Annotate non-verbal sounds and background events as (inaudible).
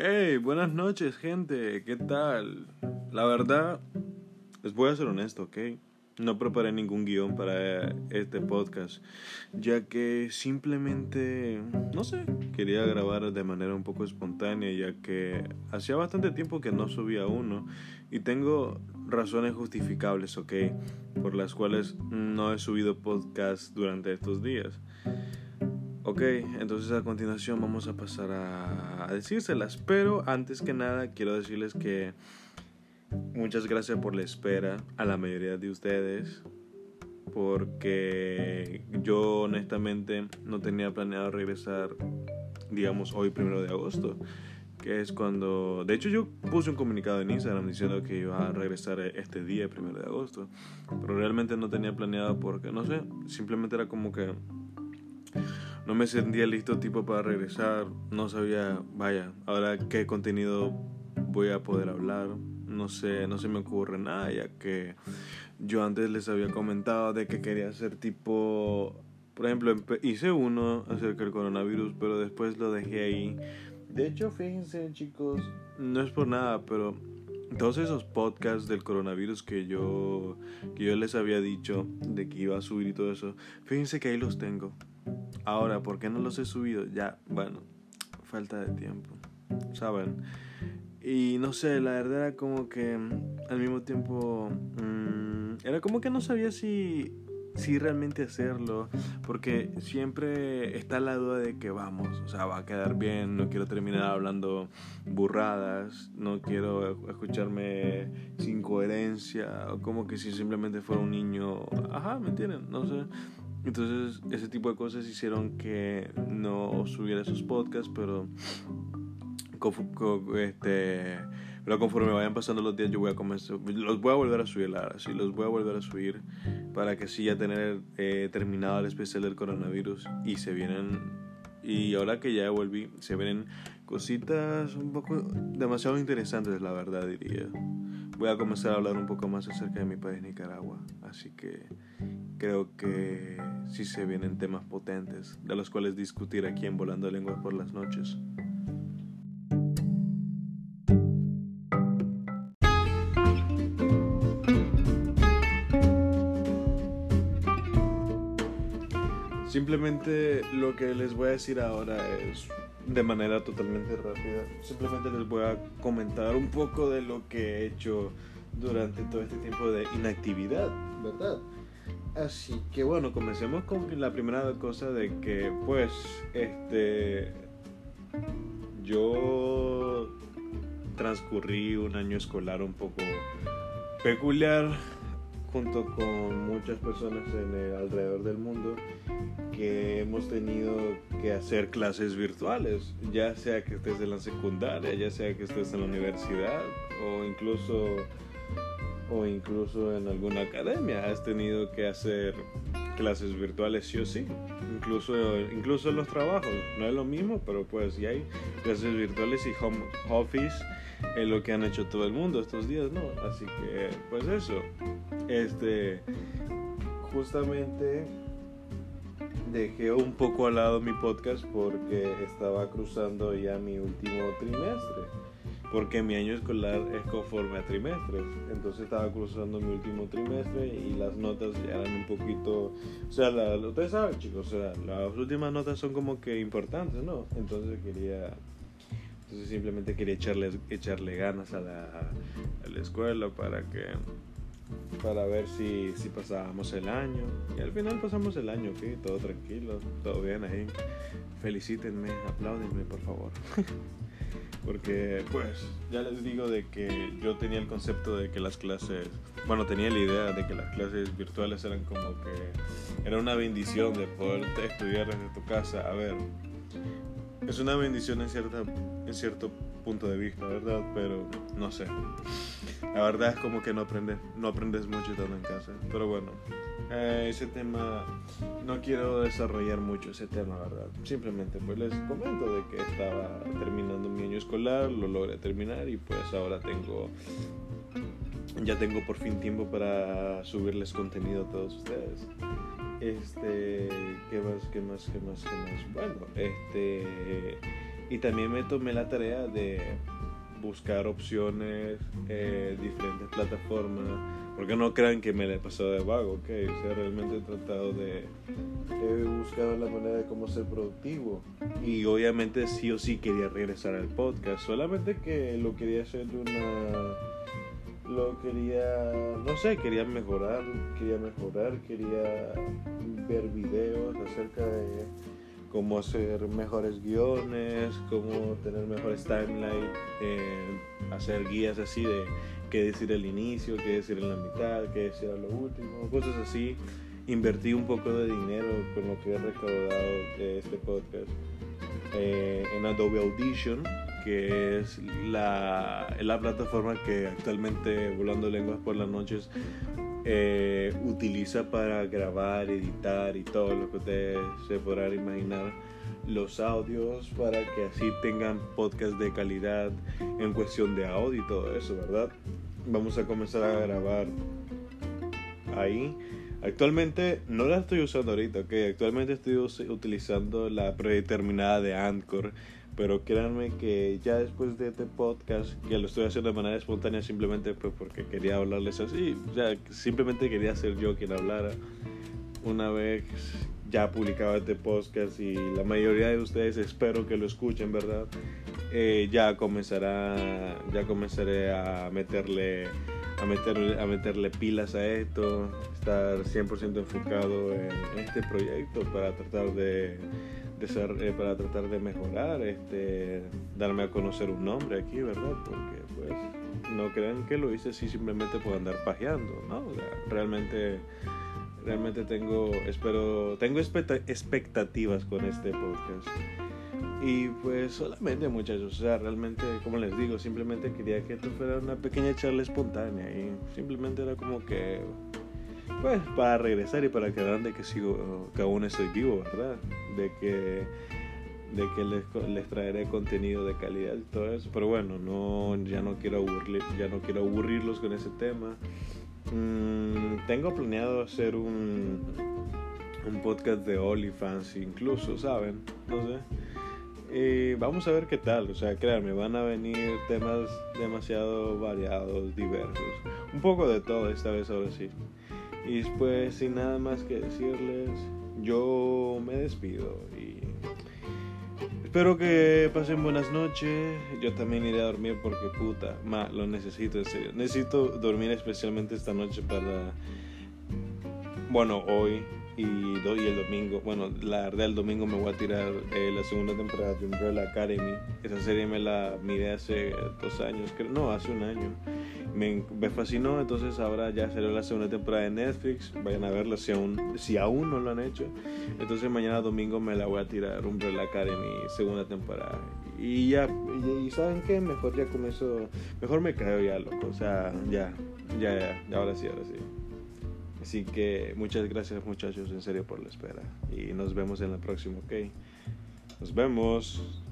Hey, buenas noches, gente. ¿Qué tal? La verdad, les voy a ser honesto, ¿ok? No preparé ningún guion para este podcast, ya que simplemente, no sé, quería grabar de manera un poco espontánea, ya que hacía bastante tiempo que no subía uno y tengo razones justificables, ¿ok? Por las cuales no he subido podcast durante estos días. Ok, entonces a continuación vamos a pasar a, decírselas, pero antes que nada quiero decirles que muchas gracias por la espera a la mayoría de ustedes, porque yo honestamente no tenía planeado regresar, digamos, hoy primero de agosto, que es cuando, de hecho yo puse un comunicado en Instagram diciendo que iba a regresar este día, primero de agosto, pero realmente no tenía planeado porque, no sé, simplemente era como que no me sentía listo tipo para regresar, no sabía, vaya, ahora qué contenido voy a poder hablar, no sé, no se me ocurre nada, ya que yo antes les había comentado de que quería hacer tipo, por ejemplo, hice uno acerca del coronavirus, pero después lo dejé ahí. De hecho, fíjense chicos, no es por nada, pero todos esos podcasts del coronavirus que yo, que yo les había dicho de que iba a subir y todo eso, fíjense que ahí los tengo. Ahora, ¿por qué no los he subido? Ya, bueno, falta de tiempo, ¿saben? Y no sé, la verdad era como que al mismo tiempo... Mm, era como que no sabía si, si realmente hacerlo, porque siempre está la duda de que vamos, o sea, va a quedar bien, no quiero terminar hablando burradas, no quiero escucharme sin coherencia, o como que si simplemente fuera un niño, ajá, ¿me entienden? No sé. Entonces, ese tipo de cosas hicieron que no subiera esos podcasts, pero este pero conforme vayan pasando los días yo voy a comenzar los voy a volver a subir sí los voy a volver a subir para que sí ya tener eh, terminado el especial del coronavirus y se vienen y ahora que ya volví se vienen cositas un poco demasiado interesantes la verdad diría voy a comenzar a hablar un poco más acerca de mi país Nicaragua así que creo que sí se vienen temas potentes de los cuales discutir aquí en Volando Lenguas por las noches. Simplemente lo que les voy a decir ahora es de manera totalmente rápida. Simplemente les voy a comentar un poco de lo que he hecho durante todo este tiempo de inactividad, ¿verdad? Así que bueno, comencemos con la primera cosa de que pues este yo transcurrí un año escolar un poco peculiar junto con muchas personas en el, alrededor del mundo que hemos tenido que hacer clases virtuales, ya sea que estés en la secundaria, ya sea que estés en la universidad o incluso o incluso en alguna academia has tenido que hacer clases virtuales sí o sí. Incluso, incluso en los trabajos. No es lo mismo, pero pues ya hay clases virtuales y home office es lo que han hecho todo el mundo estos días, ¿no? Así que, pues eso. Este, justamente dejé un poco al lado mi podcast porque estaba cruzando ya mi último trimestre porque mi año escolar es conforme a trimestres. Entonces estaba cruzando mi último trimestre y las notas eran un poquito, o sea, ustedes saben chicos, o sea, las últimas notas son como que importantes, ¿no? Entonces quería, entonces simplemente quería echarle, echarle ganas a la, a la escuela para que para ver si, si pasábamos el año. Y al final pasamos el año, ¿ok? Todo tranquilo, todo bien ahí. Felicítenme, apláudenme, por favor. (laughs) Porque, pues, ya les digo de que yo tenía el concepto de que las clases, bueno, tenía la idea de que las clases virtuales eran como que era una bendición de poder estudiar desde tu casa. A ver, es una bendición en, cierta, en cierto punto de vista, ¿verdad? Pero no sé. La verdad es como que no aprendes, no aprendes mucho estando en casa. Pero bueno, eh, ese tema, no quiero desarrollar mucho ese tema, ¿verdad? Simplemente pues les comento de que estaba terminando mi año escolar, lo logré terminar y pues ahora tengo, ya tengo por fin tiempo para subirles contenido a todos ustedes. Este, ¿qué más, qué más, qué más, qué más? Bueno, este, Y también me tomé la tarea de buscar opciones, eh, diferentes plataformas, porque no crean que me la he pasado de vago, ok, o sea, realmente he tratado de, he buscado la manera de cómo ser productivo. Y obviamente sí o sí quería regresar al podcast, solamente que lo quería hacer de una, lo quería, no sé, quería mejorar, quería mejorar, quería ver videos acerca de cómo hacer mejores guiones, cómo tener mejores timelines, eh, hacer guías así de qué decir al inicio, qué decir en la mitad, qué decir a lo último, cosas así. Invertí un poco de dinero con lo que he recaudado de este podcast eh, en Adobe Audition, que es la, la plataforma que actualmente Volando Lenguas por las noches eh, utiliza para grabar, editar y todo lo que ustedes se podrán imaginar los audios para que así tengan podcast de calidad en cuestión de audio y todo eso, ¿verdad? Vamos a comenzar a grabar ahí. Actualmente no la estoy usando ahorita, ok. Actualmente estoy utilizando la predeterminada de Anchor pero créanme que ya después de este podcast, que lo estoy haciendo de manera espontánea simplemente pues porque quería hablarles así, o sea, simplemente quería ser yo quien hablara. Una vez ya publicado este podcast y la mayoría de ustedes espero que lo escuchen, ¿verdad? Eh, ya comenzará, ya comenzaré a meterle, a meterle, a meterle pilas a esto, estar 100% enfocado en este proyecto para tratar de de eh, para tratar de mejorar, este, darme a conocer un nombre aquí, ¿verdad? Porque pues no crean que lo hice así simplemente por andar pajeando, ¿no? realmente, realmente tengo, espero, tengo expectativas con este podcast. Y pues solamente muchachos, o sea, realmente, como les digo, simplemente quería que esto fuera una pequeña charla espontánea y simplemente era como que pues para regresar y para que vean de que sigo que aún estoy vivo verdad de que de que les, les traeré contenido de calidad y todo eso. Pero bueno no ya no quiero aburrir ya no quiero aburrirlos con ese tema. Mm, tengo planeado hacer un un podcast de OnlyFans incluso saben no sé. Y vamos a ver qué tal, o sea, créanme, van a venir temas demasiado variados, diversos, un poco de todo esta vez ahora sí. Y pues sin nada más que decirles, yo me despido y espero que pasen buenas noches. Yo también iré a dormir porque puta, ma, lo necesito en serio. Necesito dormir especialmente esta noche para, bueno, hoy y, y el domingo. Bueno, la verdad el domingo me voy a tirar eh, la segunda temporada de Umbrella Academy. Esa serie me la miré hace dos años, creo, no, hace un año me, fascinó, entonces ahora ya salió la segunda temporada de Netflix, vayan a verla si aún, si aún no lo han hecho. Entonces mañana domingo me la voy a tirar Umbrella Academy segunda temporada. Y ya, y, ¿saben qué? Mejor ya comienzo, mejor me creo ya, loco, o sea, ya, ya, ya, ahora sí, ahora sí. Así que muchas gracias muchachos, en serio por la espera. Y nos vemos en la próxima, ¿ok? Nos vemos.